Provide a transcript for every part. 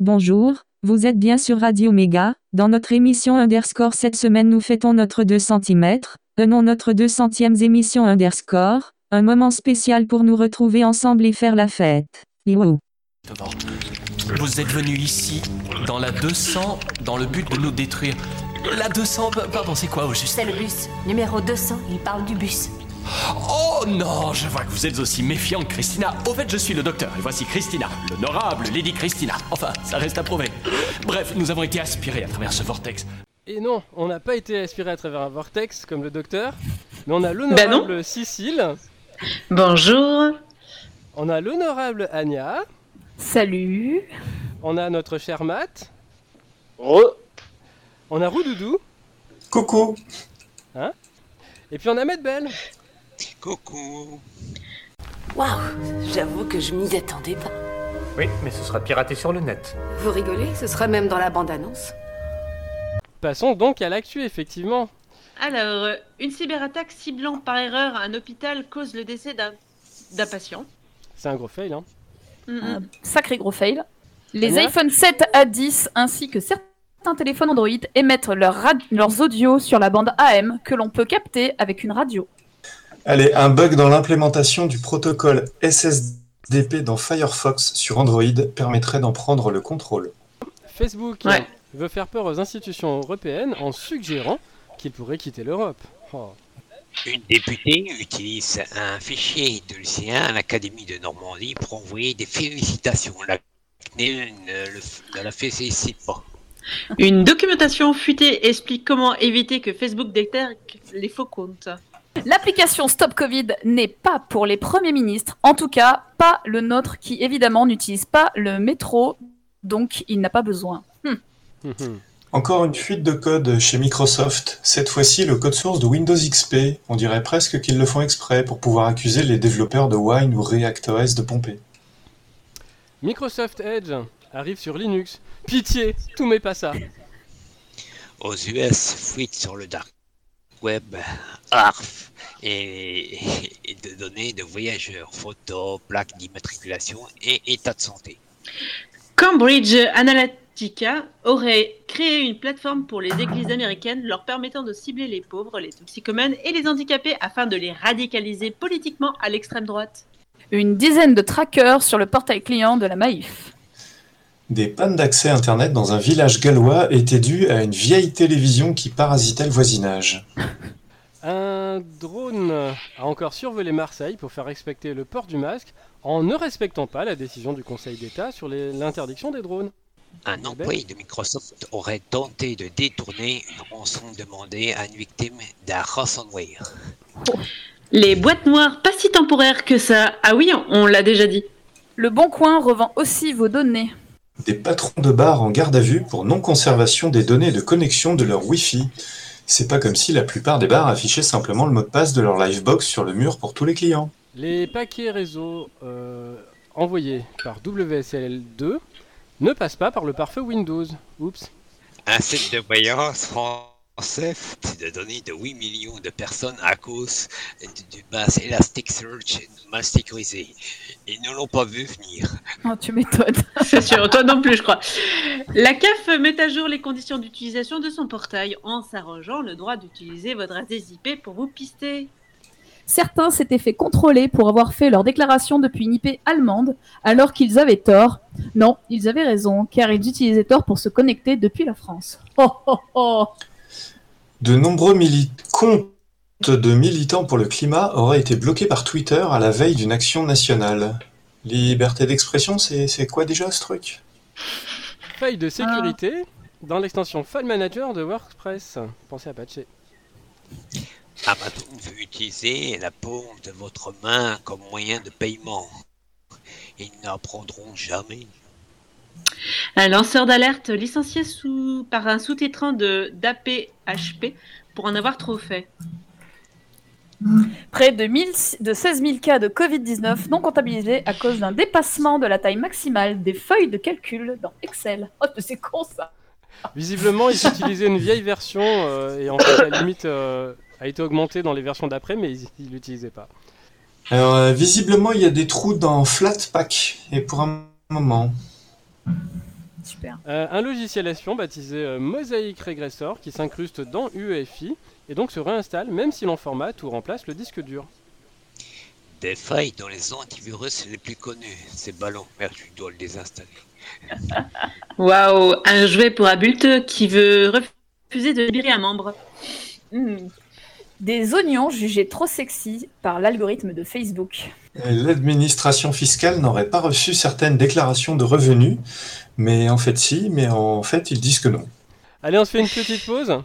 Bonjour, vous êtes bien sur Radio Méga. Dans notre émission Underscore cette semaine nous fêtons notre 2 cm, non notre 200e émission Underscore, un moment spécial pour nous retrouver ensemble et faire la fête. Youhou. Vous êtes venu ici, dans la 200, dans le but de nous détruire. La 200, pa- pardon, c'est quoi au juste? C'est le bus. Numéro 200, il parle du bus. Oh non, je vois que vous êtes aussi méfiante, Christina. Au fait, je suis le docteur, et voici Christina, l'honorable Lady Christina. Enfin, ça reste à prouver. Bref, nous avons été aspirés à travers ce vortex. Et non, on n'a pas été aspiré à travers un vortex comme le docteur, mais on a l'honorable Cécile, Bonjour. on a l'honorable Anya, Salut. on a notre cher Matt, Re. on a Roudoudou, Coucou et puis on a Coucou Waouh, j'avoue que je m'y attendais pas. Oui, mais ce sera piraté sur le net. Vous rigolez Ce sera même dans la bande-annonce. Passons donc à l'actu, effectivement. Alors, euh, une cyberattaque ciblant par erreur un hôpital cause le décès d'un d'un patient. C'est un gros fail, hein. Mm. Un sacré gros fail. Les Anya iPhone 7 à 10 ainsi que certains téléphones Android émettent leur rad- leurs audios sur la bande AM que l'on peut capter avec une radio. Allez, un bug dans l'implémentation du protocole SSDP dans Firefox sur Android permettrait d'en prendre le contrôle. Facebook Ouais. veut faire peur aux institutions européennes en suggérant qu'ils pourraient quitter l'Europe. Oh. Une députée utilise un fichier de lycéen à l'Académie de Normandie pour envoyer des félicitations. La CNIL ne, le- ne la félicite pas. Une documentation fuitée explique comment éviter que Facebook détecte les faux comptes. L'application Stop Covid n'est pas pour les premiers ministres, en tout cas pas le nôtre qui évidemment n'utilise pas le métro, donc il n'a pas besoin. Hum. Encore une fuite de code chez Microsoft, cette fois-ci le code source de Windows XP. On dirait presque qu'ils le font exprès pour pouvoir accuser les développeurs de Wine ou ReactOS de pomper. Microsoft Edge arrive sur Linux. Pitié, tout met pas ça. Aux US, fuite sur le dark web, ARF, et, et de données de voyageurs, photos, plaques d'immatriculation et état de santé. Cambridge Analytica aurait créé une plateforme pour les églises américaines leur permettant de cibler les pauvres, les toxicomanes et les handicapés afin de les radicaliser politiquement à l'extrême droite. Une dizaine de trackers sur le portail client de la Maïf. Des pannes d'accès Internet dans un village gallois étaient dues à une vieille télévision qui parasitait le voisinage. Un drone a encore survolé Marseille pour faire respecter le port du masque en ne respectant pas la décision du Conseil d'État sur l'interdiction des drones. Un employé de Microsoft aurait tenté de détourner une rançon demandée à une victime d'un ransomware. Les boîtes noires, pas si temporaires que ça. Ah oui, on l'a déjà dit. Le Bon Coin revend aussi vos données. Des patrons de bar en garde à vue pour non-conservation des données de connexion de leur Wi-Fi. C'est pas comme si la plupart des bars affichaient simplement le mot de passe de leur Livebox sur le mur pour tous les clients. Les paquets réseau euh, envoyés par WSL2 ne passent pas par le pare-feu Windows. Oups. Un site de voyance français de données de 8 millions de personnes à cause du du base Elasticsearch mal sécurisé. Ils ne l'ont pas vu venir. Oh, tu m'étonnes. C'est sûr, toi non plus, je crois. La CAF met à jour les conditions d'utilisation de son portail en s'arrogeant le droit d'utiliser votre adresse IP pour vous pister. Certains s'étaient fait contrôler pour avoir fait leur déclaration depuis une IP allemande, alors qu'ils avaient tort. Non, ils avaient raison, car ils utilisaient tort pour se connecter depuis la France. Oh oh oh De nombreux mili- comptes de militants pour le climat auraient été bloqués par Twitter à la veille d'une action nationale. Liberté d'expression, c'est quoi déjà ce truc? Faille de sécurité dans l'extension File Manager de WordPress. Pensez à patcher. Amazon veut utiliser la paume de votre main comme moyen de paiement. Ils n'apprendront jamais. Un lanceur d'alerte licencié sous, par un sous-traitant de d'APHP pour en avoir trop fait. Près de, 1000 de 16 000 cas de Covid-19 non comptabilisés à cause d'un dépassement de la taille maximale des feuilles de calcul dans Excel. Oh, c'est con ça Visiblement, ils utilisaient une vieille version euh, et en fait, la limite euh, a été augmentée dans les versions d'après, mais ils ne l'utilisaient pas. Alors, euh, visiblement, il y a des trous dans Flatpak, et pour un moment. Super. Euh, un logiciel espion baptisé euh, Mosaic Regressor qui s'incruste dans UEFI et donc se réinstalle même si l'on formate ou remplace le disque dur. Des failles dans les antivirus les plus connus. Ces ballons, merde, tu dois le désinstaller. Waouh, un jouet pour adulte qui veut refuser de libérer un membre. Hmm. Des oignons jugés trop sexy par l'algorithme de Facebook. L'administration fiscale n'aurait pas reçu certaines déclarations de revenus, mais en fait si, mais en fait ils disent que non. Allez, on se fait une petite pause.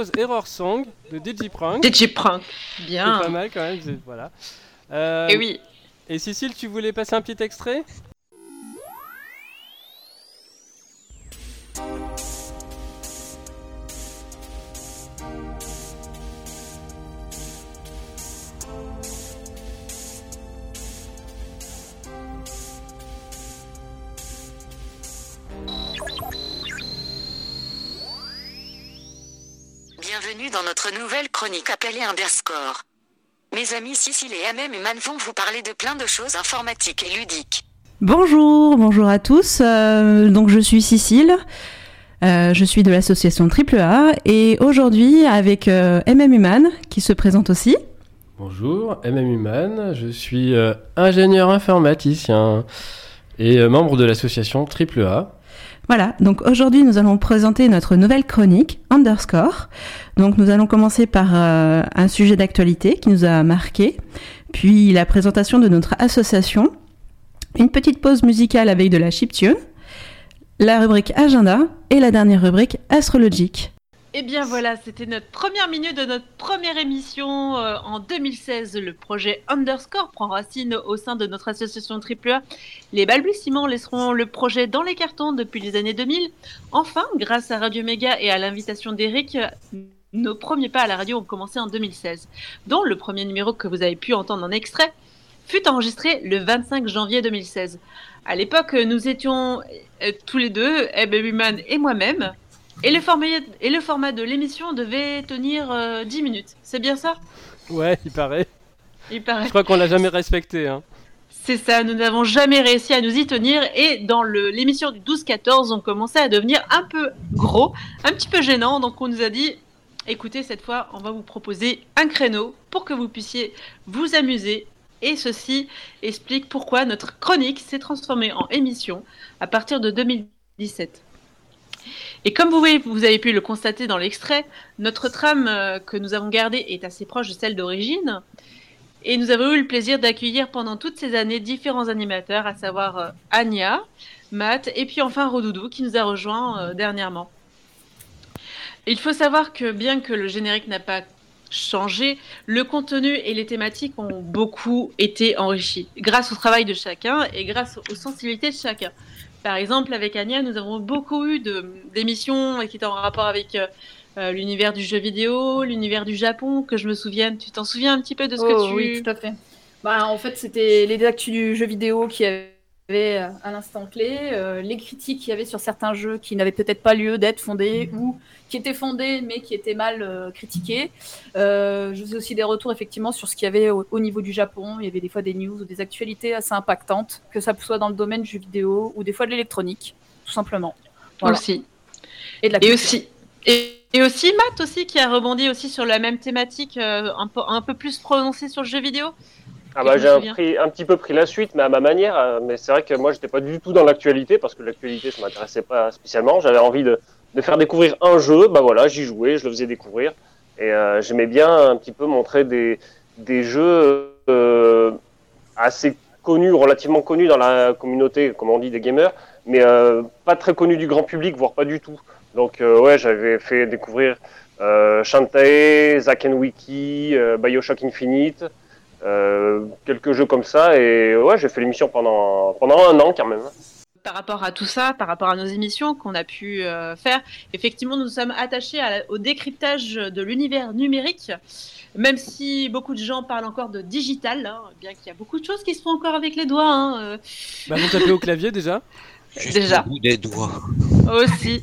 Windows Error Song de Digiprank. Digiprank, C'est bien. pas mal quand même, voilà. Euh, Et oui. Et Cécile, tu voulais passer un petit extrait? Notre nouvelle chronique appelée Underscore. Mes amis Cécile et Amem et Man vont vous parler de plein de choses informatiques et ludiques. Bonjour, bonjour à tous. Euh, donc je suis Cécile. Euh, je suis de l'association AAA et aujourd'hui avec euh, MM Human qui se présente aussi. Bonjour, MM Human, je suis euh, ingénieur informaticien et euh, membre de l'association AAA. Voilà, donc aujourd'hui nous allons présenter notre nouvelle chronique Underscore. Donc nous allons commencer par euh, un sujet d'actualité qui nous a marqué, puis la présentation de notre association, une petite pause musicale avec de la chiptune, la rubrique agenda et la dernière rubrique astrologique. Eh bien voilà, c'était notre première minute de notre première émission euh, en 2016. Le projet Underscore prend racine au sein de notre association AAA. Les balbutiements laisseront le projet dans les cartons depuis les années 2000. Enfin, grâce à Radio Méga et à l'invitation d'Eric, nos premiers pas à la radio ont commencé en 2016, dont le premier numéro que vous avez pu entendre en extrait fut enregistré le 25 janvier 2016. À l'époque, nous étions euh, tous les deux, Eb Human et moi-même, et le format, et le format de l'émission devait tenir euh, 10 minutes. C'est bien ça? Ouais, il paraît. Il paraît. Je crois qu'on l'a jamais respecté. Hein. C'est ça, nous n'avons jamais réussi à nous y tenir et dans l'émission du 12-14, on commençait à devenir un peu gros, un petit peu gênant, donc on nous a dit, écoutez, cette fois, on va vous proposer un créneau pour que vous puissiez vous amuser et ceci explique pourquoi notre chronique s'est transformée en émission à partir de 2017. Et comme vous, avez pu le constater dans l'extrait, notre trame euh, que nous avons gardée est assez proche de celle d'origine. Et nous avons eu le plaisir d'accueillir pendant toutes ces années différents animateurs, à savoir euh, Anya, Matt et puis enfin Rodoudou qui nous a rejoint euh, dernièrement. Il faut savoir que bien que le générique n'a pas changé, le contenu et les thématiques ont beaucoup été enrichis grâce au travail de chacun et grâce aux sensibilités de chacun. Par exemple, avec Anya, nous avons beaucoup eu d'émissions qui étaient en rapport avec euh, euh, l'univers du jeu vidéo, l'univers du Japon, que je me souvienne. Tu t'en souviens un petit peu de ce que Oh, tu... Oui, tout à fait. Bah, en fait, c'était les actus du jeu vidéo qui avaient euh, à l'instant clé, euh, les critiques qu'il y avait sur certains jeux qui n'avaient peut-être pas lieu d'être fondés ou qui étaient fondés mais qui étaient mal euh, critiqués. Je faisais aussi des retours effectivement sur ce qu'il y avait au, au niveau du Japon. Il y avait des fois des news ou des actualités assez impactantes, que ça soit dans le domaine du jeu vidéo ou des fois de l'électronique, tout simplement. Voilà. Aussi. Et, de la Et culture. aussi. Et, et aussi Matt aussi qui a rebondi aussi sur la même thématique euh, un, peu, un peu plus prononcée sur le jeu vidéo. Ah bah, j'ai un, petit peu pris la suite, mais à ma manière. euh, Mais c'est vrai que moi, j'étais pas du tout dans l'actualité parce que l'actualité, ça m'intéressait pas spécialement. J'avais envie de, de faire découvrir un jeu. Bah voilà, j'y jouais, je le faisais découvrir. Et euh, j'aimais bien un petit peu montrer des, des jeux euh, assez connus, relativement connus dans la communauté, comme on dit, des gamers, mais euh, pas très connus du grand public, voire pas du tout. Donc ouais, j'avais fait découvrir euh, Shantae, Zack and Wiki, Bioshock Infinite, euh, quelques jeux comme ça. Et ouais, j'ai fait l'émission pendant, pendant un an quand même. Par rapport à tout ça, par rapport à nos émissions qu'on a pu euh, faire, effectivement, nous sommes attachés à au décryptage de l'univers numérique, même si beaucoup de gens parlent encore de digital, hein, bien qu'il y a beaucoup de choses qui se font encore avec les doigts. hein, euh, Bah, vous tapez au clavier déjà Déjà. Bout des doigts. aussi.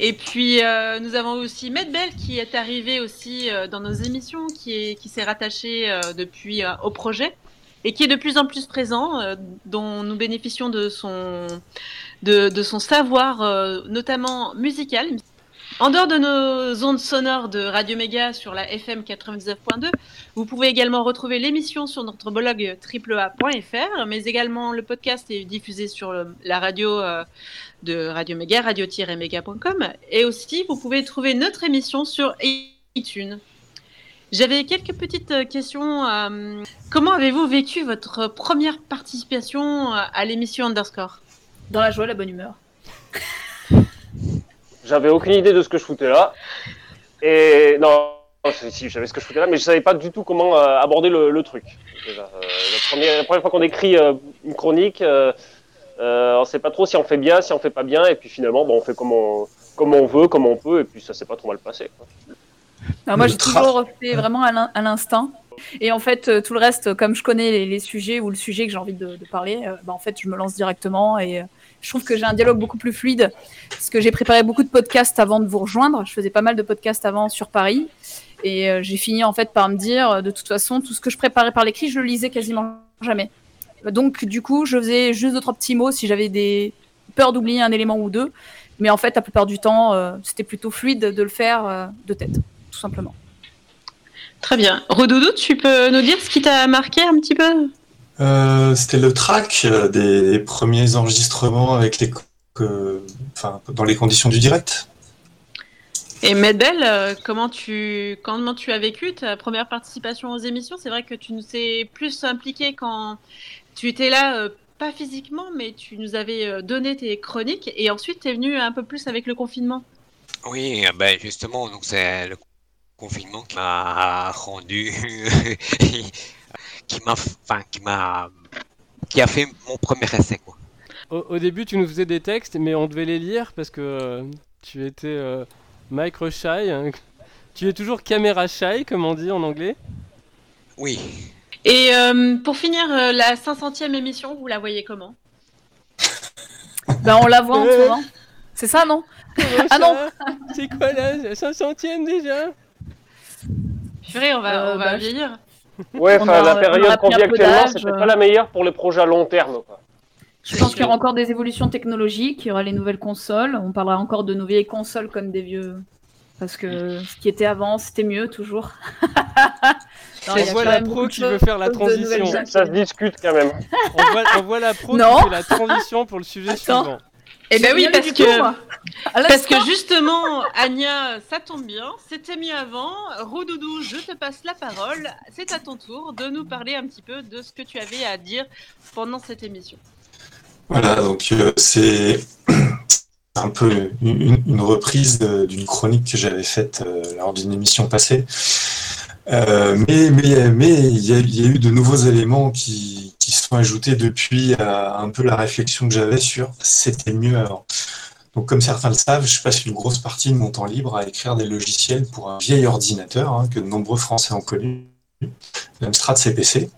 Et puis euh, nous avons aussi Medbel qui est arrivé aussi euh, dans nos émissions, qui est qui s'est rattaché euh, depuis euh, au projet et qui est de plus en plus présent, euh, dont nous bénéficions de son de, de son savoir, euh, notamment musical. En dehors de nos ondes sonores de Radio Méga sur la FM 99.2, vous pouvez également retrouver l'émission sur notre blog triplea.fr, mais également le podcast est diffusé sur la radio euh, de Radio Méga, radio-méga.com, et aussi vous pouvez trouver notre émission sur iTunes. J'avais quelques petites euh, questions. euh, comment avez-vous vécu votre première participation à l'émission Underscore? Dans la joie, la bonne humeur. J'avais aucune idée de ce que je foutais là. Et non, non, si, je savais ce que je foutais là, mais je savais pas du tout comment euh, aborder le, le truc. Déjà, euh, la, première, la première fois qu'on écrit euh, une chronique, euh, euh, on sait pas trop si on fait bien, si on fait pas bien, et puis finalement, bon, on fait comme on, comme on veut, comme on peut, et puis ça s'est pas trop mal passé. quoi. Alors moi, j'ai toujours fait vraiment à l'in- à l'instinct. Et en fait, tout le reste, comme je connais les, les sujets ou le sujet que j'ai envie de, de parler, euh, bah, en fait, je me lance directement et euh, je trouve que j'ai un dialogue beaucoup plus fluide parce que j'ai préparé beaucoup de podcasts avant de vous rejoindre. Je faisais pas mal de podcasts avant sur Paris et euh, j'ai fini en fait par me dire, euh, de toute façon, tout ce que je préparais par l'écrit, je le lisais quasiment jamais. Donc, du coup, je faisais juste deux trois petits mots si j'avais des peurs d'oublier un élément ou deux. Mais en fait, la plupart du temps, euh, c'était plutôt fluide de le faire de tête, tout simplement. Très bien. Redoudou, tu peux nous dire ce qui t'a marqué un petit peu? Euh, C'était le track euh, des premiers enregistrements avec les, enfin, dans les conditions du direct. Et Medbel, euh, comment tu comment tu as vécu ta première participation aux émissions? C'est vrai que tu nous es plus impliqué quand tu étais là, pas physiquement, mais tu nous avais donné tes chroniques et ensuite tu es venu un peu plus avec le confinement. Oui, ben justement, donc c'est le confinement qui m'a rendu, qui m'a, enfin, qui m'a, qui a fait mon premier essai, quoi. Au, au début, tu nous faisais des textes, mais on devait les lire parce que euh, tu étais euh, micro shy. hein. Tu es toujours caméra shy, comme on dit en anglais. Oui. Et euh, pour finir euh, la 500e émission, vous la voyez comment? Ben, on la voit en ce moment. C'est ça, non? Ah non C'est quoi là La 500e déjà? Purée, on va, Euh, on va bah, vieillir. Ouais, enfin, la période qu'on vit actuellement, c'était pas la meilleure pour les projets à long terme. Quoi. Je pense qu'il y aura encore des évolutions technologiques, il y aura les nouvelles consoles, on parlera encore de nos vieilles consoles comme des vieux. Parce que ce qui était avant, c'était mieux toujours. Non, On voit la pro qui veut faire la transition. Ça se discute quand même. On voit, on voit la pro Non. qui fait la transition pour le sujet suivant. Eh ben oui, parce que, parce que justement, Anya, ça tombe bien, c'était mieux avant. Roudoudou, je te passe la parole. C'est à ton tour de nous parler un petit peu de ce que tu avais à dire pendant cette émission. Voilà, donc euh, c'est un peu une, une reprise d'une chronique que j'avais faite euh, lors d'une émission passée. Euh, mais mais mais il y, a, il y a eu de nouveaux éléments qui, qui se sont ajoutés depuis à un peu la réflexion que j'avais sur c'était mieux avant. Donc comme certains le savent, je passe une grosse partie de mon temps libre à écrire des logiciels pour un vieil ordinateur hein, que de nombreux Français ont connu, l'Amstrad CPC.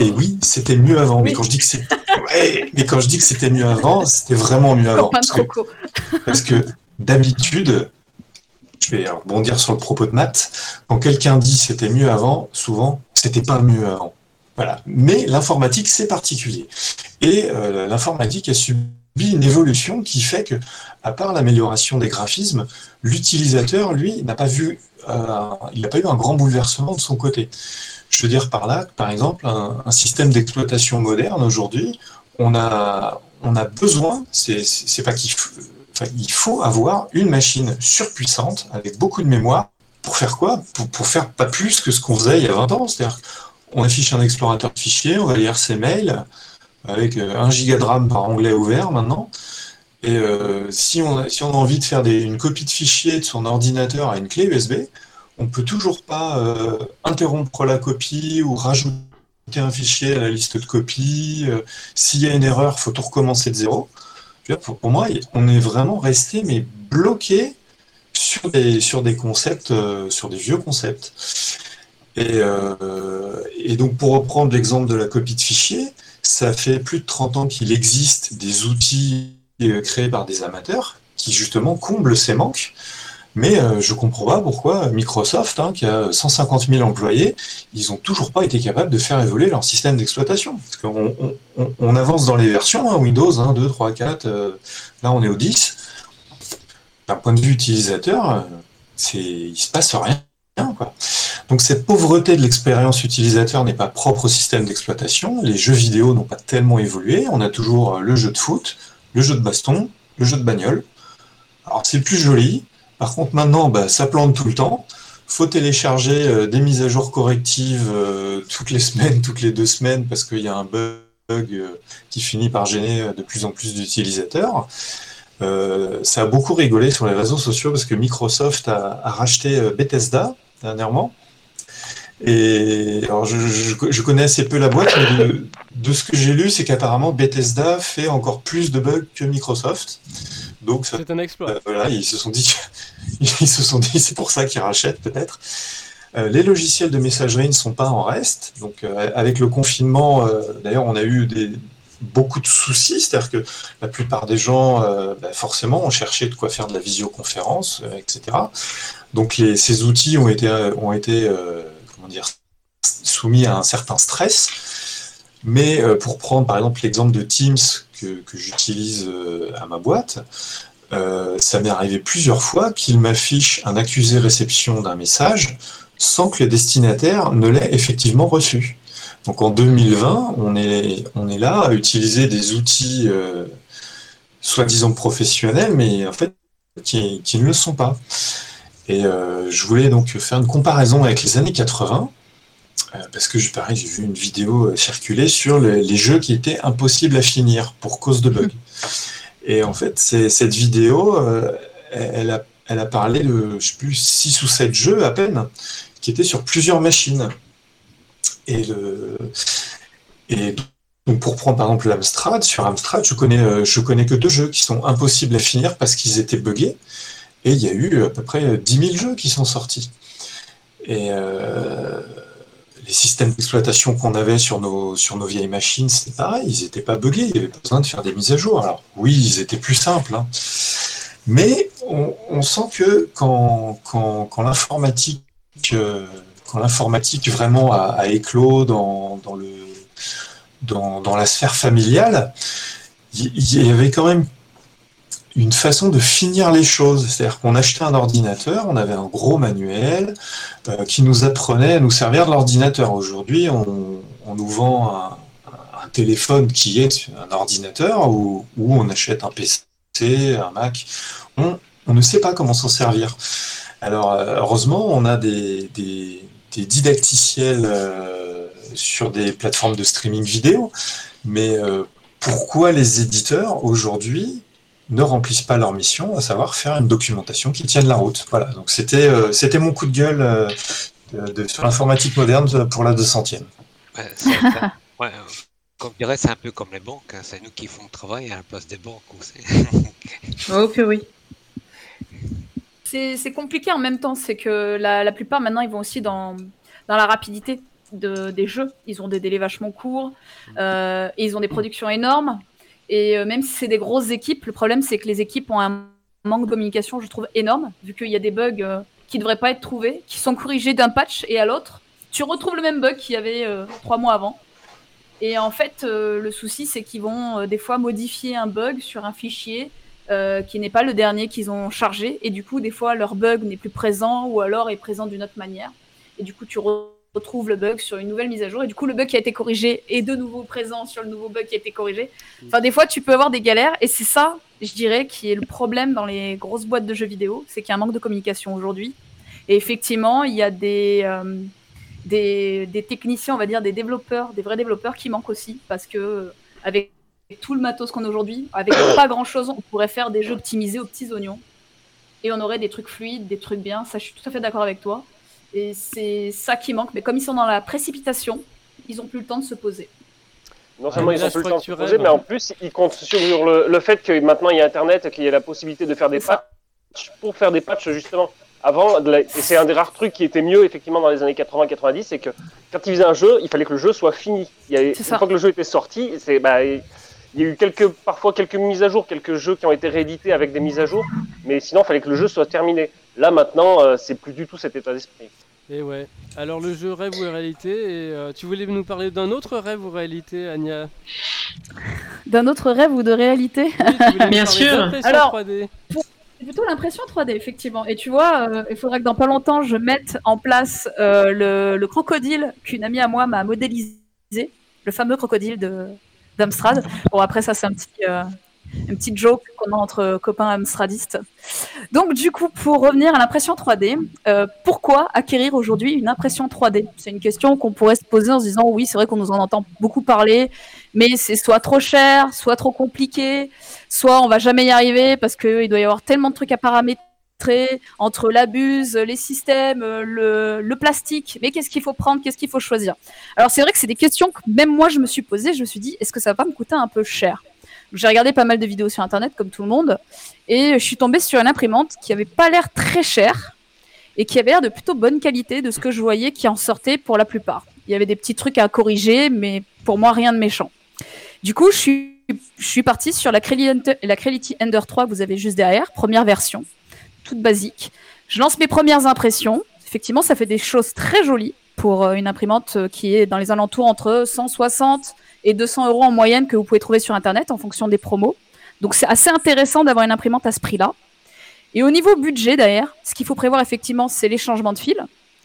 Et oui, c'était mieux avant. Mais quand je dis que c'est Ouais, mais quand je dis que c'était mieux avant, c'était vraiment mieux avant. Parce que, parce que d'habitude, je vais rebondir sur le propos de Matt, quand quelqu'un dit c'était mieux avant, souvent, c'était pas mieux avant. Voilà. Mais l'informatique, c'est particulier. Et euh, l'informatique a subi une évolution qui fait que, à part l'amélioration des graphismes, l'utilisateur, lui, n'a pas vu, euh, il n'a pas eu un grand bouleversement de son côté. Je veux dire par là, par exemple, un, système d'exploitation moderne aujourd'hui, on a, on a besoin, c'est pas qu'il faut, il faut avoir une machine surpuissante avec beaucoup de mémoire pour faire quoi? Pour, pour faire pas plus que ce qu'on faisait il y a 20 ans. C'est-à-dire qu'on affiche un explorateur de fichiers, on va lire ses mails avec euh, 1 giga de RAM par onglet ouvert maintenant. Et euh, si, on a, on envie de faire une copie de fichier de son ordinateur à une clé USB, on peut toujours pas euh, interrompre la copie ou rajouter un fichier à la liste de copies. Euh, S'il y a une erreur, il faut tout recommencer de zéro. Pour, moi, on est vraiment resté mais bloqué sur des, concepts, euh, sur des vieux concepts. Et, euh, et donc, pour reprendre l'exemple de la copie de fichier, ça fait plus de 30 ans qu'il existe des outils euh, créés par des amateurs qui justement comblent ces manques. Mais euh, je comprends pas pourquoi Microsoft, hein, qui a 150 000 employés, ils ont toujours pas été capables de faire évoluer leur système d'exploitation. Parce qu'on on, on- on avance dans les versions, hein, Windows 1, 2, 3, 4, euh, là on est au 10. D'un point de vue utilisateur, euh, c'est, il se passe rien. Donc cette pauvreté de l'expérience utilisateur n'est pas propre au système d'exploitation. Les jeux vidéo n'ont pas tellement évolué. On a toujours euh, le jeu de foot, le jeu de baston, le jeu de bagnole. Alors c'est plus joli. Par contre maintenant, bah, ça plante tout le temps. Faut télécharger euh, des mises à jour correctives euh, toutes les semaines, toutes les deux semaines, parce qu'il y a un bug qui finit par gêner de plus en plus d'utilisateurs. Ça a beaucoup rigolé sur les réseaux sociaux parce que Microsoft a, racheté Bethesda dernièrement. Et alors je, je- je connais assez peu la boîte, mais de, de ce que j'ai lu, c'est qu'apparemment Bethesda fait encore plus de bugs que Microsoft. Donc C'est un exploit. euh, voilà, ils se sont dit, ils se sont dit, c'est pour ça qu'ils rachètent peut-être. Euh, les logiciels de messagerie ne sont pas en reste. Donc, euh, avec le confinement, d'ailleurs, on a eu des, beaucoup de soucis. C'est-à-dire que la plupart des gens, euh, bah, forcément, ont cherché de quoi faire de la visioconférence, euh, etc. Donc, ces outils ont été, euh, soumis à un certain stress. Mais pour prendre par exemple l'exemple de Teams que, j'utilise à ma boîte, ça m'est arrivé plusieurs fois qu'il m'affiche un accusé réception d'un message sans que le destinataire ne l'ait effectivement reçu. Donc en 2020, on est, on est là à utiliser des outils euh, soi-disant professionnels, mais en fait qui, qui ne le sont pas. Et euh, je voulais donc faire une comparaison avec les années 80, euh, parce que pareil, j'ai vu une vidéo circuler sur le- les jeux qui étaient impossibles à finir pour cause de bugs. Et en fait, cette vidéo, elle, a, elle a parlé de, je sais plus, 6 ou 7 jeux à peine, qui étaient sur plusieurs machines. Et, donc pour prendre par exemple l'Amstrad, sur Amstrad, je connais, euh, je connais que deux jeux qui sont impossibles à finir parce qu'ils étaient buggés. Et il y a eu à peu près 10 000 jeux qui sont sortis. Et euh, les systèmes d'exploitation qu'on avait sur nos, sur nos vieilles machines, c'est pareil, ils n'étaient pas buggés, il y avait pas besoin de faire des mises à jour. Alors oui, ils étaient plus simples, hein. mais on, on sent que quand, quand, quand l'informatique euh, l'informatique vraiment a, éclos dans, dans, le, dans, dans la sphère familiale, il y avait quand même une façon de finir les choses. C'est-à-dire qu'on achetait un ordinateur, on avait un gros manuel euh, qui nous apprenait à nous servir de l'ordinateur. Aujourd'hui, on, on nous vend un, téléphone qui est un ordinateur ou, ou on achète un PC, un Mac. On, on ne sait pas comment s'en servir. Alors, euh, heureusement, on a des, des didacticiels euh, sur des plateformes de streaming vidéo, mais euh, pourquoi les éditeurs aujourd'hui ne remplissent pas leur mission, à savoir faire une documentation qui tienne la route? Voilà, donc c'était euh, c'était mon coup de gueule euh, de, de- sur l'informatique moderne pour la 200e. Ouais, c'est un- ouais, euh, comme je dirais, c'est un peu comme les banques. hein, C'est nous qui font le travail à la place des banques aussi. Oh que oui. C'est compliqué en même temps, c'est que la, la plupart maintenant ils vont aussi dans, dans la rapidité de, des jeux. Ils ont des délais vachement courts euh, et ils ont des productions énormes. Et euh, même si c'est des grosses équipes, le problème c'est que les équipes ont un manque de communication, je trouve, énorme, vu qu'il y a des bugs euh, qui ne devraient pas être trouvés, qui sont corrigés d'un patch et à l'autre. Tu retrouves le même bug qu'il y avait trois mois avant. Et en fait, le souci, c'est qu'ils vont des fois modifier un bug sur un fichier euh, qui n'est pas le dernier qu'ils ont chargé. Et du coup, des fois, leur bug n'est plus présent ou alors est présent d'une autre manière. Et du coup, tu re- retrouves le bug sur une nouvelle mise à jour. Et du coup, le bug qui a été corrigé est de nouveau présent sur le nouveau bug qui a été corrigé. Enfin, des fois, tu peux avoir des galères. Et c'est ça, je dirais, qui est le problème dans les grosses boîtes de jeux vidéo. C'est qu'il y a un manque de communication aujourd'hui. Et effectivement, il y a des, euh, des, des techniciens, on va dire, des développeurs, des vrais développeurs qui manquent aussi. Parce que euh, avec tout le matos qu'on a aujourd'hui, avec pas grand chose, on pourrait faire des jeux optimisés aux petits oignons. Et on aurait des trucs fluides, des trucs bien. Ça, je suis tout à fait d'accord avec toi. Et c'est ça qui manque. Mais comme ils sont dans la précipitation, ils ont plus le temps de se poser. Non seulement Ah, ils ont là, plus le temps de se poser, mais en plus, ils comptent sur le, le fait que maintenant il y a Internet et qu'il y a la possibilité de faire des patchs pour faire des patchs justement. Avant, la- et c'est un des rares trucs qui était mieux effectivement dans les années 80-90, c'est que quand ils faisaient un jeu, il fallait que le jeu soit fini. Il y avait, une ça. fois que le jeu était sorti, c'est bah, il y a eu quelques, parfois quelques mises à jour, quelques jeux qui ont été réédités avec des mises à jour, mais sinon il fallait que le jeu soit terminé. Là maintenant, euh, c'est plus du tout cet état d'esprit. Et ouais. Alors le jeu rêve ou réalité et euh, tu voulais nous parler d'un autre rêve ou réalité, Anya? D'un autre rêve ou de réalité? Bien sûr. Alors, 3D. pour- c'est plutôt l'impression 3D, effectivement. Et tu vois, euh, il faudra que dans pas longtemps, je mette en place euh, le, le crocodile qu'une amie à moi m'a modélisé, le fameux crocodile de d'Amstrad. Bon, après, ça, c'est un petit, euh, joke qu'on a entre copains amstradistes. Donc, du coup, pour revenir à l'impression 3D, euh, pourquoi acquérir aujourd'hui une impression 3D C'est une question qu'on pourrait se poser en se disant oui, c'est vrai qu'on nous en entend beaucoup parler, mais c'est soit trop cher, soit trop compliqué, soit on va jamais y arriver parce qu'il doit y avoir tellement de trucs à paramétrer entre l'abuse, les systèmes, euh, le, plastique. Mais qu'est-ce qu'il faut prendre Qu'est-ce qu'il faut choisir? Alors c'est vrai que c'est des questions que même moi je me suis posées. Je me suis dit, est-ce que ça va pas me coûter un peu cher? J'ai regardé pas mal de vidéos sur internet comme tout le monde et je suis tombée sur une imprimante qui avait pas l'air très chère et qui avait l'air de plutôt bonne qualité de ce que je voyais qui en sortait pour la plupart. Il y avait des petits trucs à corriger, mais pour moi rien de méchant. Du coup, je suis, partie sur la Creality, Ender 3 que vous avez juste derrière, première version, toute basique. Je lance mes premières impressions. Effectivement, ça fait des choses très jolies pour euh, une imprimante euh, qui est dans les alentours entre 160 et 200 euros en moyenne que vous pouvez trouver sur Internet en fonction des promos. Donc c'est assez intéressant d'avoir une imprimante à ce prix-là. Et au niveau budget derrière, ce qu'il faut prévoir effectivement, c'est les changements de fil.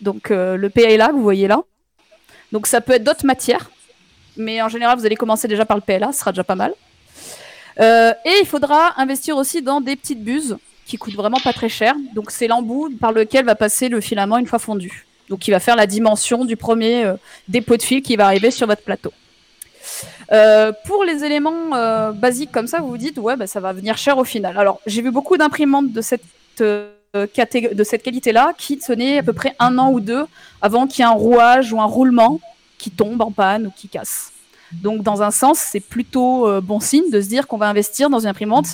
Donc euh, le PLA vous voyez là. Donc ça peut être d'autres matières, mais en général vous allez commencer déjà par le PLA, ce sera déjà pas mal. Et il faudra investir aussi dans des petites buses qui coûtent vraiment pas très cher. Donc c'est l'embout par lequel va passer le filament une fois fondu. Donc il va faire la dimension du premier euh, dépôt de fil qui va arriver sur votre plateau. Euh, pour les éléments euh, basiques comme ça, vous vous dites ouais, bah, ça va venir cher au final. Alors j'ai vu beaucoup d'imprimantes de cette de cette qualité-là qui tenaient à peu près un an ou deux avant qu'il y ait un rouage ou un roulement qui tombe en panne ou qui casse. Donc dans un sens, c'est plutôt bon signe de se dire qu'on va investir dans une imprimante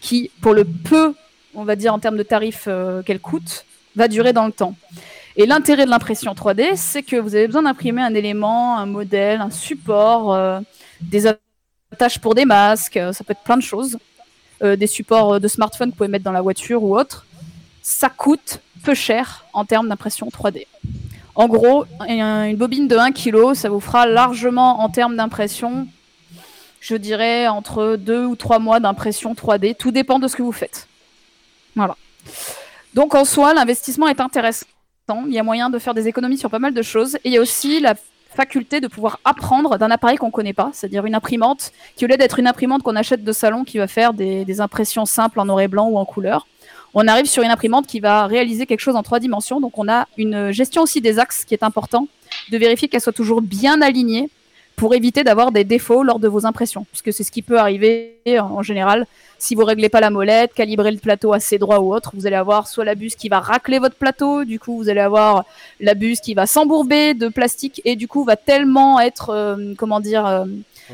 qui, pour le peu, on va dire en termes de tarifs euh, qu'elle coûte, va durer dans le temps. Et l'intérêt de l'impression 3D, c'est que vous avez besoin d'imprimer un élément, un modèle, un support, euh, des attaches pour des masques, euh, ça peut être plein de choses, des supports de smartphone que vous pouvez mettre dans la voiture ou autre. Ça coûte peu cher en termes d'impression 3D. En gros, un- une bobine de 1 kg, ça vous fera largement en termes d'impression, je dirais entre 2 ou 3 mois d'impression 3D. Tout dépend de ce que vous faites. Donc en soi, l'investissement est intéressant. Il y a moyen de faire des économies sur pas mal de choses. Et il y a aussi la faculté de pouvoir apprendre d'un appareil qu'on ne connaît pas, c'est-à-dire une imprimante qui, au lieu d'être une imprimante qu'on achète de salon qui va faire des, des impressions simples en noir et blanc ou en couleur, on arrive sur une imprimante qui va réaliser quelque chose en trois dimensions. Donc on a une gestion aussi des axes qui est important, de vérifier qu'elle soit toujours bien alignée pour éviter d'avoir des défauts lors de vos impressions, puisque c'est ce qui peut arriver en général si vous réglez pas la molette, calibrez le plateau assez droit ou autre, vous allez avoir soit la buse qui va racler votre plateau, du coup vous allez avoir la buse qui va s'embourber de plastique et du coup va tellement être euh, comment dire euh,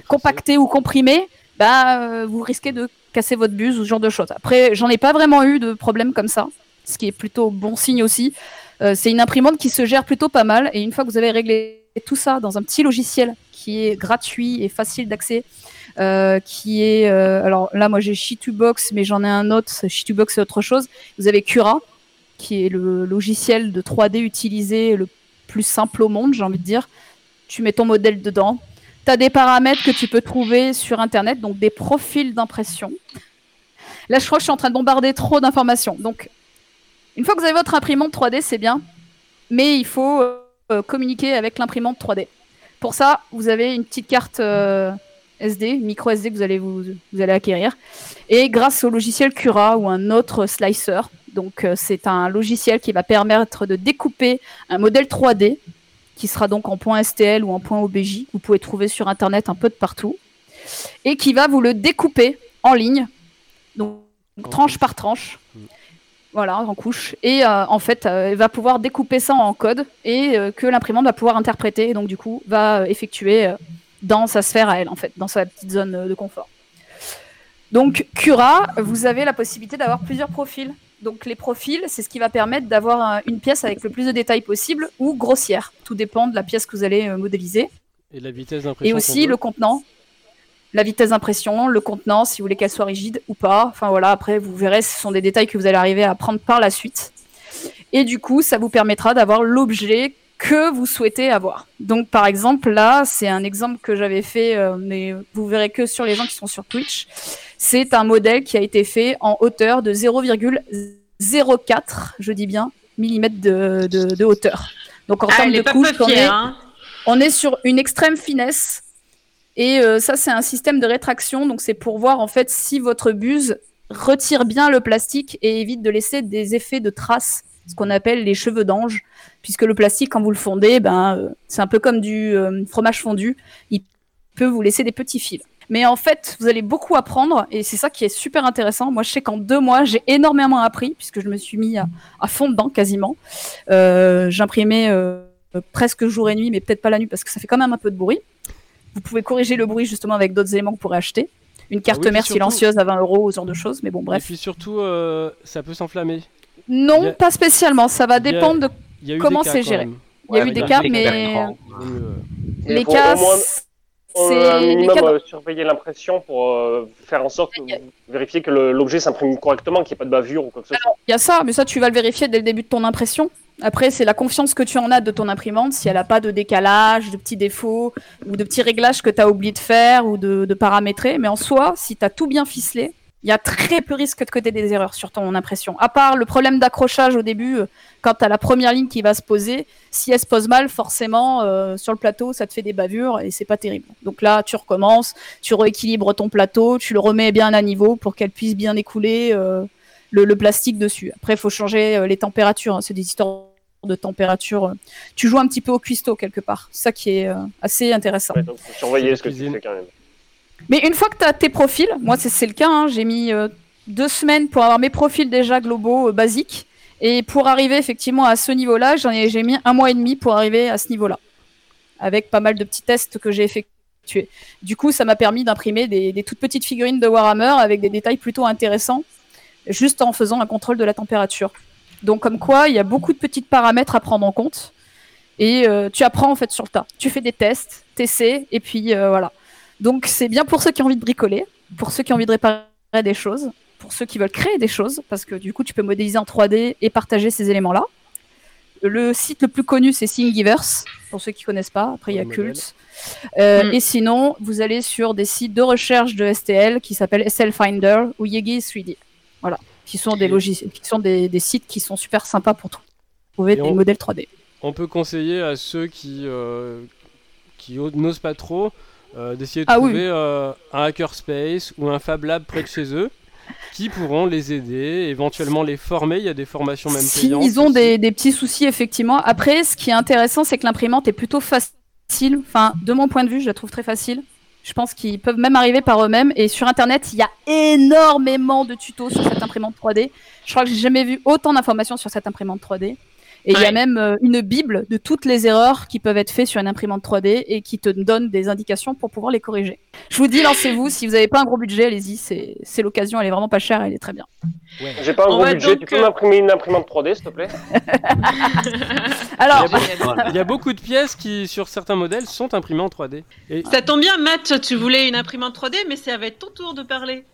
compacté ou comprimé, bah euh, vous risquez de casser votre buse ou ce genre de choses. Après, j'en ai pas vraiment eu de problème comme ça, ce qui est plutôt bon signe aussi. Euh, c'est une imprimante qui se gère plutôt pas mal et une fois que vous avez réglé tout ça dans un petit logiciel qui est gratuit et facile d'accès, euh, qui est euh, alors là moi j'ai Shitubox mais j'en ai un autre Shitubox c'est autre chose vous avez Cura qui est le logiciel de 3D utilisé le plus simple au monde j'ai envie de dire tu mets ton modèle dedans tu as des paramètres que tu peux trouver sur Internet, donc des profils d'impression. Là, je crois que je suis en train de bombarder trop d'informations. Donc, une fois que vous avez votre imprimante 3D, c'est bien, mais il faut euh, communiquer avec l'imprimante 3D. Pour ça, vous avez une petite carte euh, SD, micro SD que vous allez, vous, vous allez acquérir. Et grâce au logiciel Cura ou un autre slicer, donc euh, c'est un logiciel qui va permettre de découper un modèle 3D qui sera donc en point STL ou en point OBJ, vous pouvez trouver sur internet un peu de partout, et qui va vous le découper en ligne, donc tranche par tranche. Voilà, en couche. Et euh, en fait, euh, il va pouvoir découper ça en code et euh, que l'imprimante va pouvoir interpréter et donc du coup va euh, effectuer euh, dans sa sphère à elle, en fait, dans sa petite zone euh, de confort. Donc Cura, vous avez la possibilité d'avoir plusieurs profils. Donc les profils, c'est ce qui va permettre d'avoir euh, une pièce avec le plus de détails possible ou grossière. Tout dépend de la pièce que vous allez euh, modéliser. Et la vitesse d'impression. Et aussi le contenant, la vitesse d'impression, le contenant, si vous voulez qu'elle soit rigide ou pas. Enfin voilà, après vous verrez, ce sont des détails que vous allez arriver à prendre par la suite. Et du coup, ça vous permettra d'avoir l'objet que vous souhaitez avoir. Donc par exemple, là, c'est un exemple que j'avais fait, euh, mais vous verrez que sur les gens qui sont sur Twitch. C'est un modèle qui a été fait en hauteur de 0,04, je dis bien, millimètres de, de- de hauteur. Donc en Ah, termes de couche, on hein. on est sur une extrême finesse. Et euh, ça, c'est un système de rétraction. Donc, c'est pour voir en fait si votre buse retire bien le plastique et évite de laisser des effets de traces, ce qu'on appelle les cheveux d'ange. Puisque le plastique, quand vous le fondez, ben, euh, c'est un peu comme du euh, fromage fondu. Il peut vous laisser des petits fils. Mais en fait, vous allez beaucoup apprendre et c'est ça qui est super intéressant. Moi, je sais qu'en deux mois, j'ai énormément appris puisque je me suis mis à, à fond dedans quasiment. J'imprimais presque jour et nuit, mais peut-être pas la nuit parce que ça fait quand même un peu de bruit. Vous pouvez corriger le bruit justement avec d'autres éléments que vous pourrez acheter. Une carte Ah oui, mère surtout- silencieuse à 20 euros, ce genre de choses, mais bon, Et bref. puis surtout, euh, ça peut s'enflammer. Non, a- pas spécialement. Ça va a- dépendre de comment c'est géré. Il y a eu des cas, mais les cas, c'est un minimum euh, surveiller l'impression pour euh, faire en sorte que vous vérifier que l'objet s'imprime correctement, qu'il n'y ait pas de bavure ou quoi que ce soit. Il y a ça, mais ça, tu vas le vérifier dès le début de ton impression. Après, c'est la confiance que tu en as de ton imprimante, si elle n'a pas de décalage, de petits défauts, ou de petits réglages que tu as oublié de faire ou de, de paramétrer. Mais en soi, si tu as tout bien ficelé, il y a très peu risque de côté des erreurs sur ton impression. À part le problème d'accrochage au début, euh, quand tu as la première ligne qui va se poser, si elle se pose mal, forcément, euh, sur le plateau, ça te fait des bavures et c'est pas terrible. Donc là, tu recommences, tu rééquilibres ton plateau, tu le remets bien à niveau pour qu'elle puisse bien écouler euh, le, le plastique dessus. Après, il faut changer euh, les températures. hein. C'est des histoires de température. Tu joues un petit peu au cuistot quelque part. C'est ça qui est euh, assez intéressant. Ouais, donc faut surveiller ce que tu fais quand même. Mais une fois que tu as tes profils, moi c'est le cas, hein, j'ai mis euh, deux semaines pour avoir mes profils déjà globaux euh, basiques. Et pour arriver effectivement à ce niveau-là, j'ai mis un mois et demi pour arriver à ce niveau-là. Avec pas mal de petits tests que j'ai effectués. Du coup, ça m'a permis d'imprimer des, toutes petites figurines de Warhammer avec des détails plutôt intéressants, juste en faisant un contrôle de la température. Donc comme quoi, il y a beaucoup de petits paramètres à prendre en compte. Et euh, tu apprends en fait sur le tas. Tu fais des tests, t'essaies, et puis voilà. Donc c'est bien pour ceux qui ont envie de bricoler, pour ceux qui ont envie de réparer des choses, pour ceux qui veulent créer des choses, parce que du coup tu peux modéliser en 3D et partager ces éléments-là. Le site le plus connu c'est Thingiverse, pour ceux qui connaissent pas. Après il y a. Cult. Euh, Mm. Et sinon vous allez sur des sites de recherche de STL qui s'appellent SL Finder ou Yegi 3D. Voilà, qui sont des logiciels, qui sont des, des sites qui sont super sympas pour trouver Et des on- modèles 3D. On peut conseiller à ceux qui, euh, qui n'osent pas trop euh, d'essayer de Ah oui. trouver euh, un hackerspace ou un Fab Lab près de chez eux qui pourront les aider, éventuellement les former. Il y a des formations même Si payantes. ils ont des, des petits soucis, effectivement. Après, ce qui est intéressant, c'est que l'imprimante est plutôt facile. Enfin, de mon point de vue, je la trouve très facile. Je pense qu'ils peuvent même arriver par eux-mêmes. Et sur Internet, il y a énormément de tutos sur cette imprimante 3D. Je crois que j'ai jamais vu autant d'informations sur cette imprimante 3D. Et il y a Ouais. même euh, une bible de toutes les erreurs qui peuvent être faites sur une imprimante 3D et qui te donne des indications pour pouvoir les corriger. Je vous dis, lancez-vous. Si vous n'avez pas un gros budget, allez-y. C'est c'est l'occasion. Elle est vraiment pas chère. Elle est très bien. J'ai pas un On gros budget, donc, tu peux euh, m'imprimer une imprimante 3D s'il te plaît? Alors, Il y a beaucoup de pièces qui, sur certains modèles, sont imprimées en 3D. Et Ça tombe bien, Matt, tu voulais une imprimante 3D, mais ça va être ton tour de parler.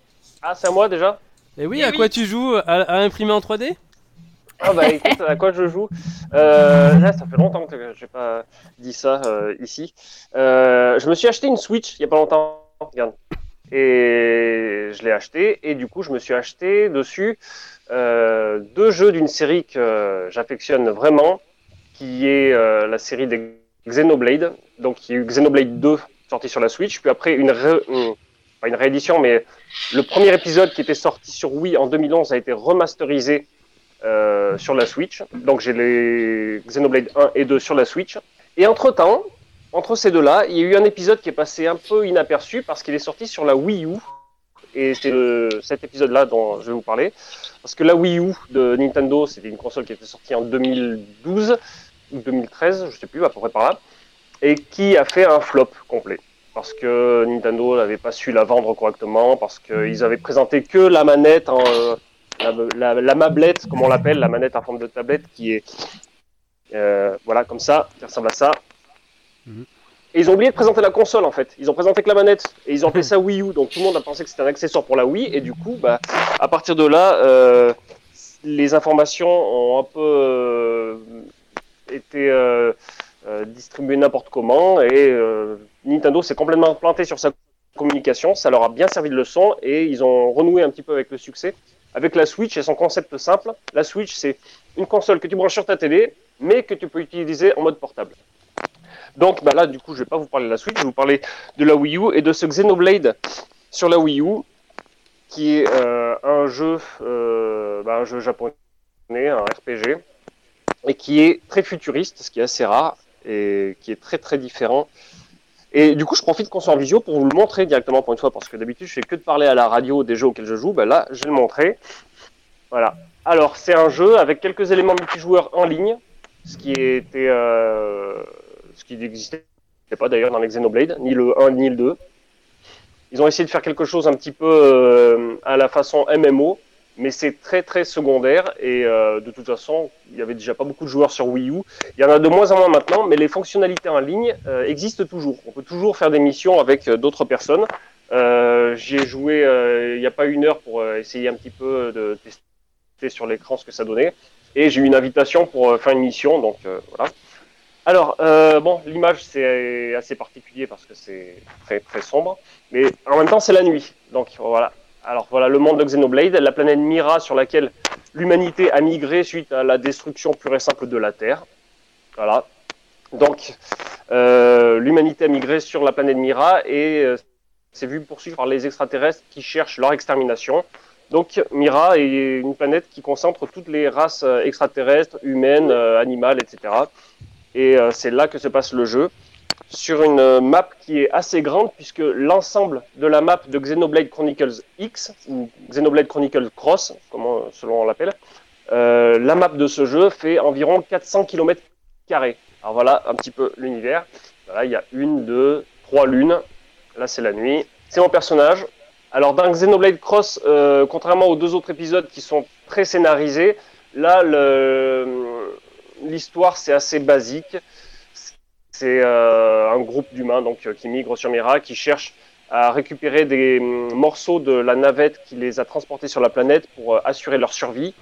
Ah, c'est à moi déjà? Et oui, Eh à oui. quoi tu joues? À, à imprimer en 3D Ah bah écoute, à quoi je joue? Euh, Là, ça fait longtemps que j'ai pas dit ça euh, ici. Euh, je me suis acheté une Switch il y a pas longtemps. Regarde. Et je l'ai acheté et du coup, je me suis acheté dessus euh, deux jeux d'une série que j'affectionne vraiment, qui est euh, la série des Xenoblade. Donc, il y a eu Xenoblade 2 sorti sur la Switch, puis après une, ré- une réédition, mais le premier épisode qui était sorti sur Wii en 2011 a été remasterisé euh, sur la Switch. Donc j'ai les Xenoblade 1 et 2 sur la Switch. Et entre-temps, entre ces deux-là, il y a eu un épisode qui est passé un peu inaperçu parce qu'il est sorti sur la Wii U. Et c'est cet épisode-là dont je vais vous parler. Parce que la Wii U de Nintendo, c'était une console qui était sortie en 2012 ou 2013, je sais plus, à peu près par là, et qui a fait un flop complet. Parce que Nintendo n'avait pas su la vendre correctement, parce qu'ils avaient présenté que la manette, en, la, la, la mablette, comme on l'appelle, la manette en forme de tablette, qui est euh, voilà comme ça, qui ressemble à ça. Et ils ont oublié de présenter la console en fait. Ils ont présenté que la manette et ils ont appelé ça Wii U. Donc tout le monde a pensé que c'était un accessoire pour la Wii. Et du coup, bah, à partir de là, euh, les informations ont un peu euh, été euh, distribuées n'importe comment. Et Nintendo s'est complètement planté sur sa communication. Ça leur a bien servi de leçon et ils ont renoué un petit peu avec le succès. Avec la Switch et son concept simple. La Switch, c'est une console que tu branches sur ta télé, mais que tu peux utiliser en mode portable. Donc bah là, du coup, je vais pas vous parler de la Switch, je vais vous parler de la Wii U et de ce Xenoblade sur la Wii U, qui est euh, un jeu, euh, bah, un jeu japonais, un RPG, et qui est très futuriste, ce qui est assez rare et qui est très très différent. Et du coup, je profite qu'on soit en visio pour vous le montrer directement pour une fois, parce que d'habitude, je fais que de parler à la radio des jeux auxquels je joue. Bah là, je vais le montrer. Voilà. Alors, c'est un jeu avec quelques éléments multijoueurs en ligne, ce qui était, euh, ce qui n'existait pas d'ailleurs dans les Xenoblade, ni le 1 ni le 2. Ils ont essayé de faire quelque chose un petit peu euh, à la façon MMO, mais c'est très très secondaire et euh, de toute façon, il y avait déjà pas beaucoup de joueurs sur Wii U. Il y en a de moins en moins maintenant, mais les fonctionnalités en ligne euh, existent toujours. On peut toujours faire des missions avec euh, d'autres personnes. Euh, J'y ai joué il n'y a pas une heure pour essayer un petit peu de tester sur l'écran ce que ça donnait. Et j'ai eu une invitation pour faire une mission, donc voilà. Alors, bon, l'image c'est assez particulier parce que c'est très très sombre, mais en même temps c'est la nuit. Donc voilà. Alors voilà le monde de Xenoblade, la planète Mira sur laquelle l'humanité a migré suite à la destruction pure et simple de la Terre. Voilà. Donc euh, l'humanité a migré sur la planète Mira et euh, s'est vu poursuivre par les extraterrestres qui cherchent leur extermination. Donc Mira est une planète qui concentre toutes les races euh, extraterrestres, humaines, euh, animales, etc. Et euh, c'est là que se passe le jeu, sur une map qui est assez grande, puisque l'ensemble de la map de Xenoblade Chronicles X, ou Xenoblade Chronicles Cross, comment, selon on l'appelle, euh, la map de ce jeu fait environ 400 km. Alors voilà un petit peu l'univers. Voilà, il y a une, deux, trois lunes. Là, c'est la nuit. C'est mon personnage. Alors, dans Xenoblade Cross, euh, contrairement aux deux autres épisodes qui sont très scénarisés, là, l'histoire, c'est assez basique. C'est euh, un groupe d'humains donc euh, qui migrent sur Mira, qui cherchent à récupérer des hum, morceaux de la navette qui les a transportés sur la planète pour euh, assurer leur survie.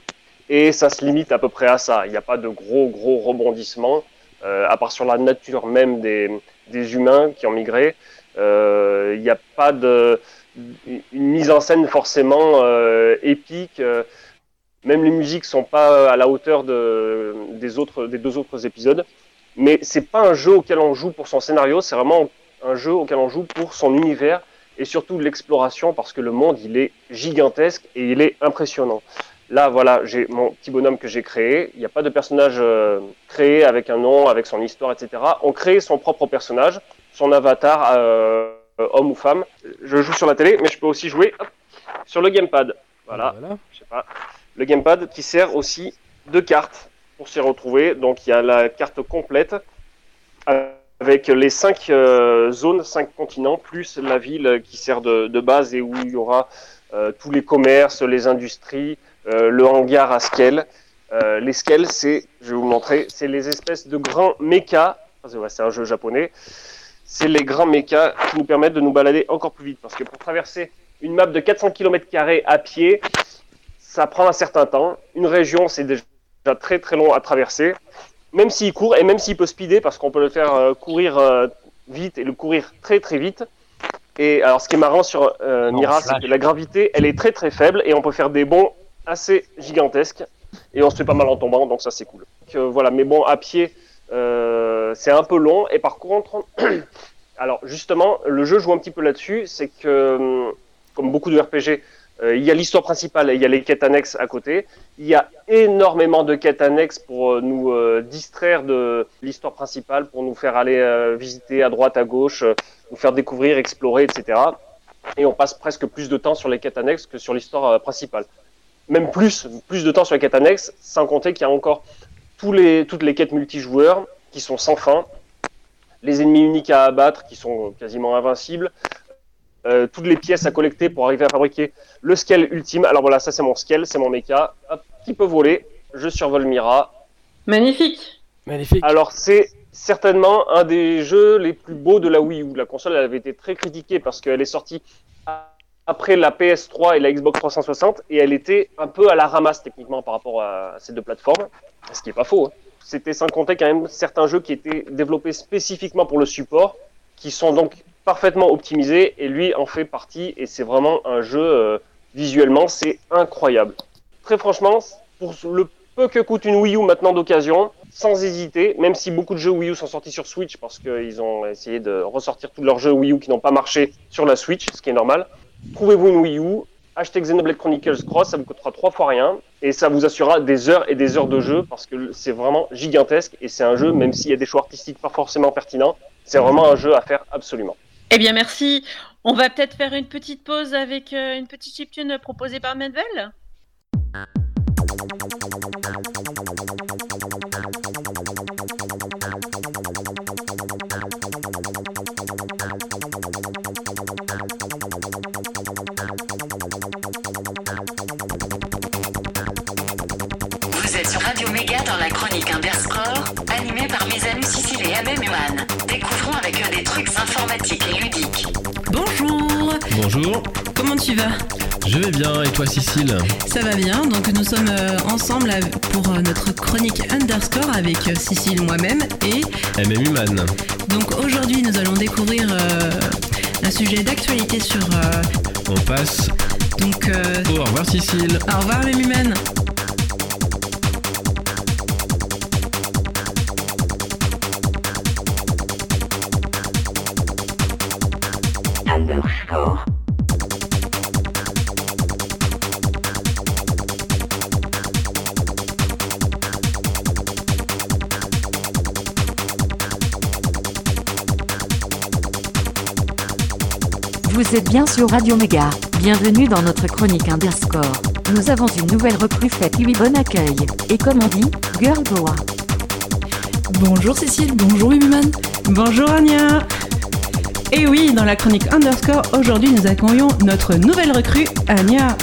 Et ça se limite à peu près à ça. Il n'y a pas de gros, gros rebondissements, à part sur la nature même des, des humains qui ont migré. Il n'y a pas de une mise en scène forcément épique. même les musiques sont pas à la hauteur de, des, autres, des deux autres épisodes. Mais c'est pas un jeu auquel on joue pour son scénario, c'est vraiment un jeu auquel on joue pour son univers et surtout l'exploration parce que le monde il est gigantesque et il est impressionnant. Là voilà, j'ai mon petit bonhomme que j'ai créé. Il n'y a pas de personnage euh, créé avec un nom, avec son histoire, etc. On crée son propre personnage, son avatar, euh, homme ou femme. Je joue sur la télé, mais je peux aussi jouer hop, sur le gamepad. Voilà, je sais pas. Le gamepad qui sert aussi de carte pour s'y retrouver. Donc il y a la carte complète avec les cinq euh, zones, cinq continents, plus la ville qui sert de, de base et où il y aura euh, tous les commerces, les industries, euh, le hangar à scale. Les scales, c'est, je vais vous montrer, c'est les espèces de grands mechas. Ah, C'est un jeu japonais. C'est les grands mechas qui nous permettent de nous balader encore plus vite. Parce que pour traverser une map de 400 km à pied, ça prend un certain temps. Une région, c'est déjà déjà très très long à traverser. Même s'il court et même s'il peut speeder, parce qu'on peut le faire euh, courir euh, vite et le courir très très vite. Et alors, ce qui est marrant sur euh, Mira, c'est que la gravité, elle est très très faible et on peut faire des bonds assez gigantesques et on se fait pas mal en tombant, donc ça c'est cool. Donc, euh, voilà, mais bon, à pied, euh, c'est un peu long et par contre, alors justement, le jeu joue un petit peu là-dessus, c'est que hum, comme beaucoup de RPG, il y a l'histoire principale il y a les quêtes annexes à côté. Il y a énormément de quêtes annexes pour euh, nous euh, distraire de l'histoire principale, pour nous faire aller euh, visiter à droite, à gauche, euh, nous faire découvrir, explorer, etc. Et on passe presque plus de temps sur les quêtes annexes que sur l'histoire euh, principale. Même plus, plus de temps sur les quêtes annexes, sans compter qu'il y a encore toutes les quêtes multijoueurs qui sont sans fin, les ennemis uniques à abattre qui sont quasiment invincibles, euh, toutes les pièces à collecter pour arriver à fabriquer le scale ultime. Alors voilà, ça c'est mon scale, c'est mon mecha, Hop, qui peut voler? Je survole Mira. Magnifique. Magnifique. Alors c'est certainement un des jeux les plus beaux de la Wii U. La console elle avait été très critiquée parce qu'elle est sortie après la PS3 et la Xbox 360 et elle était un peu à la ramasse techniquement par rapport à ces deux plateformes, ce qui est pas faux. hein. C'était sans compter quand même certains jeux qui étaient développés spécifiquement pour le support, qui sont donc parfaitement optimisés et lui en fait partie et c'est vraiment un jeu euh, visuellement c'est incroyable. Très franchement, pour le peu que coûte une Wii U maintenant d'occasion, sans hésiter, même si beaucoup de jeux Wii U sont sortis sur Switch parce qu'ils ont essayé de ressortir tous leurs jeux Wii U qui n'ont pas marché sur la Switch, ce qui est normal. Trouvez-vous une Wii U, achetez Xenoblade Chronicles Cross, ça vous coûtera trois fois rien et ça vous assurera des heures et des heures de jeu parce que c'est vraiment gigantesque et c'est un jeu, même s'il y a des choix artistiques pas forcément pertinents, c'est vraiment un jeu à faire absolument. Eh bien, merci. On va peut-être faire une petite pause avec euh, une petite chiptune proposée par Medvel. Bonjour. Comment tu vas? Je vais bien et toi Cécile? Ça va bien, donc nous sommes euh, ensemble pour euh, notre chronique Underscore avec euh, Cécile, moi-même et... MM Human. Donc aujourd'hui nous allons découvrir euh, un sujet d'actualité sur... euh, On passe donc... euh, au revoir Cécile. Au revoir les humaines Vous êtes bien sur Radio Méga. Bienvenue dans notre chronique Underscore. Nous avons une nouvelle recrue faite lui bon accueil. Et comme on dit, girl power. Bonjour Cécile, bonjour Human Bonjour Anya Et oui, dans la chronique Underscore, aujourd'hui nous accueillons notre nouvelle recrue, Anya.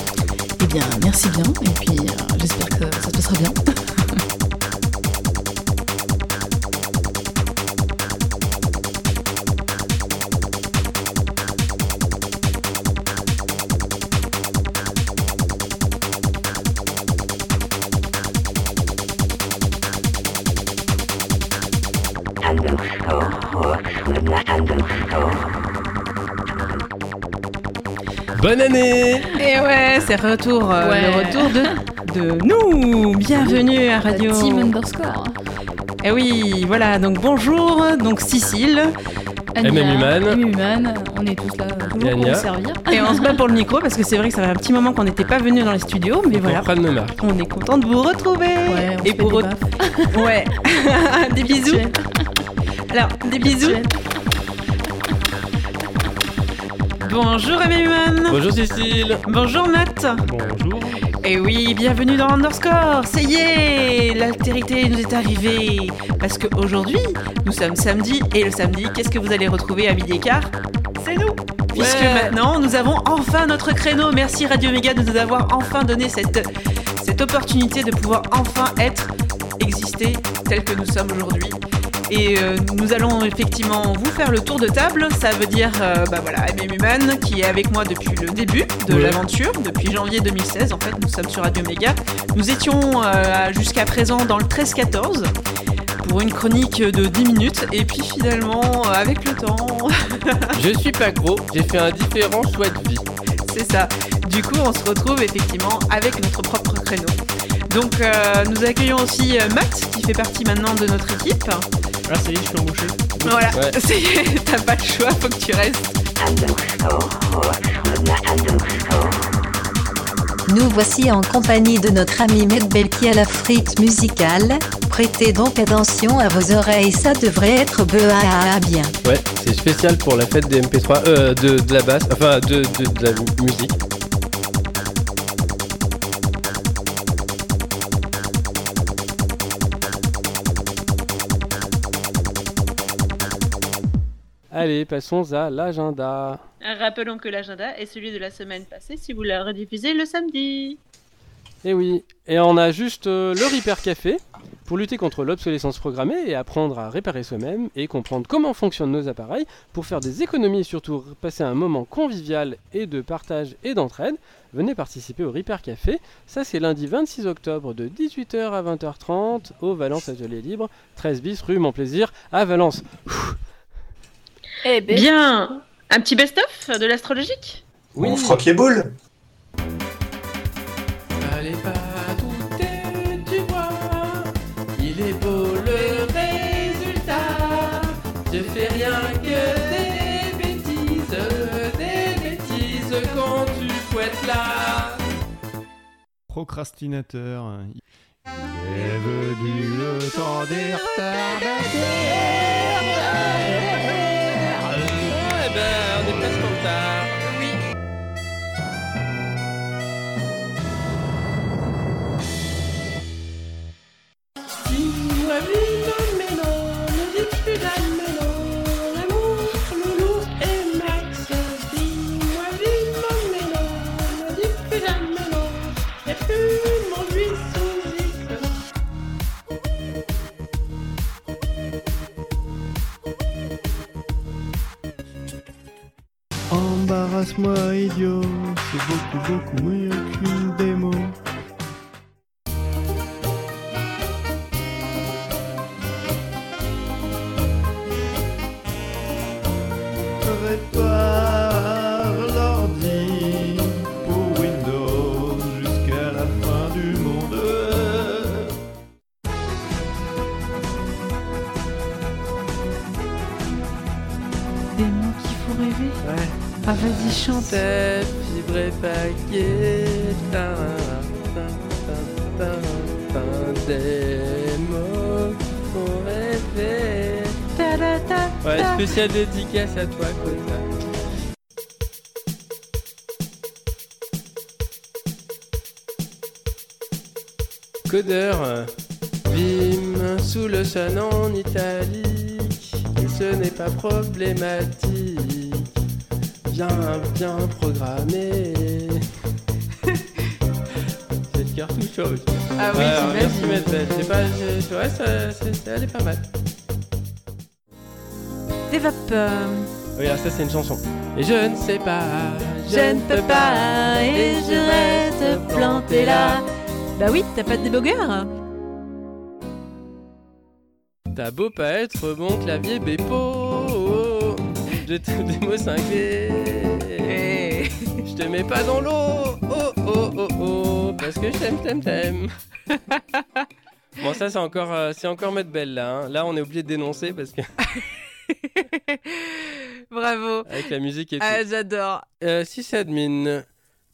Eh bien merci bien, et puis euh, j'espère que ça se passera bien. Bonne année Et ouais, c'est retour, euh, Ouais. le retour de, de nous. Bienvenue à Radio. La team Underscore. Et oui, voilà, donc bonjour, donc Cécile. Anya, MM Human. Human, on est tous là euh, pour vous servir. Et on se bat pour le micro parce que c'est vrai que ça fait un petit moment qu'on n'était pas venu dans les studios, mais voilà. marques. On est content de vous retrouver. Ouais, on se Et fait pour des autre- Ouais. des bisous. Alors, des bisous. Bonjour Human. Bonjour Cécile. Bonjour Matt. Bonjour. Et oui, bienvenue dans Underscore. Ça y est, l'altérité nous est arrivée. Parce qu'aujourd'hui, nous sommes samedi. Et le samedi, qu'est-ce que vous allez retrouver à midi et quart? C'est nous. Puisque Ouais. maintenant, nous avons enfin notre créneau. Merci Radio Méga de nous avoir enfin donné cette, cette opportunité de pouvoir enfin être, exister tel que nous sommes aujourd'hui. Et euh, nous allons effectivement vous faire le tour de table. Ça veut dire, euh, bah voilà, MM Human qui est avec moi depuis le début de l'aventure, depuis janvier 2016. En fait, nous sommes sur Radio Méga. Nous étions euh, jusqu'à présent dans le 13-14 pour une chronique de 10 minutes. Et puis finalement, euh, avec le temps, Je suis pas gros, j'ai fait un différent choix de vie. c'est ça. Du coup, on se retrouve effectivement avec notre propre créneau. Donc, euh, nous accueillons aussi euh, Matt qui fait partie maintenant de notre équipe. Ah, ça y est, je suis embauché. Voilà, Ouais. ça y est, t'as pas le choix, faut que tu restes. Nous voici en compagnie de notre ami Medbel qui a la frite musicale. Prêtez donc attention à vos oreilles, ça devrait être à bien. Ouais, c'est spécial pour la fête des MP3, euh, de, de la basse, enfin de, de, de la musique. Allez, passons à l'agenda. Rappelons que l'agenda est celui de la semaine passée si vous la rediffusez le samedi. Et Eh oui, et on a juste euh, le Repair Café pour lutter contre l'obsolescence programmée et apprendre à réparer soi-même et comprendre comment fonctionnent nos appareils pour faire des économies et surtout passer un moment convivial et de partage et d'entraide. Venez participer au Repair Café. Ça, c'est lundi 26 octobre de 18h à 20h30 au Valence Atelier Libre, 13 bis rue Mon Plaisir à Valence. Eh bien, un petit best-of de l'astrologique? Oui. On frotte les boules. Allez pas douter, tu vois, il est beau le résultat. Je fais rien que des bêtises, des bêtises quand tu fouettes là. Procrastinateur. Il est venu le temps des Eh Embarrasse-moi, idiot, c'est beaucoup, beaucoup mieux qu'une démo. Ta, Ouais, ta. spécial dédicace à toi, Kota. Codeur, Vim sous le sun en italique, et ce n'est pas problématique. Bien, bien programmé. J'ai le cœur tout chaud. Ah oui, Alors. Merci, Medbel. C'est pas, ouais, ça, elle est pas mal. Développe. euh, Regarde, ça c'est une chanson. Et je ne sais pas, Je ne peux pas et je reste planté là. Bah oui, t'as pas de débogueur T'as beau pas être bon clavier Bepo, je te des mots cinglés. Je te mets pas dans l'eau, oh oh oh oh, parce que je t'aime, t'aime, t'aime. bon, ça c'est encore, euh, c'est encore mettre belle là. hein. Là, on est obligé de dénoncer parce que Bravo. avec la musique et tout. Ah, j'adore. Euh, sysadmin,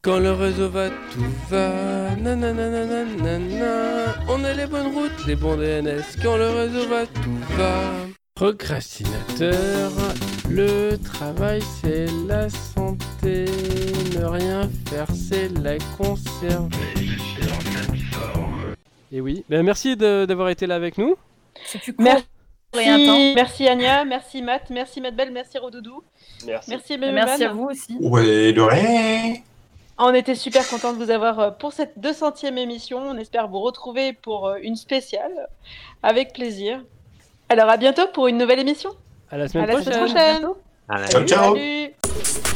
quand le réseau va, tout va. Nanana, nanana. On a les bonnes routes, les bons DNS. Quand le réseau va, tout va. Procrastinateur, le travail c'est la santé. Ne rien faire c'est la conserver. Et oui, ben, merci d'avoir été là avec nous. Merci. Temps. Merci Anya, merci Matt, merci Madbel, merci Rodoudou. Merci. Merci Merci à vous aussi. Ouais, de rien. On était super contents de vous avoir euh, pour cette 200e émission. On espère vous retrouver pour euh, une spéciale avec plaisir. Alors à bientôt pour une nouvelle émission. À la À semaine la prochaine. semaine prochaine. À la- Ciao, ciao. Salut.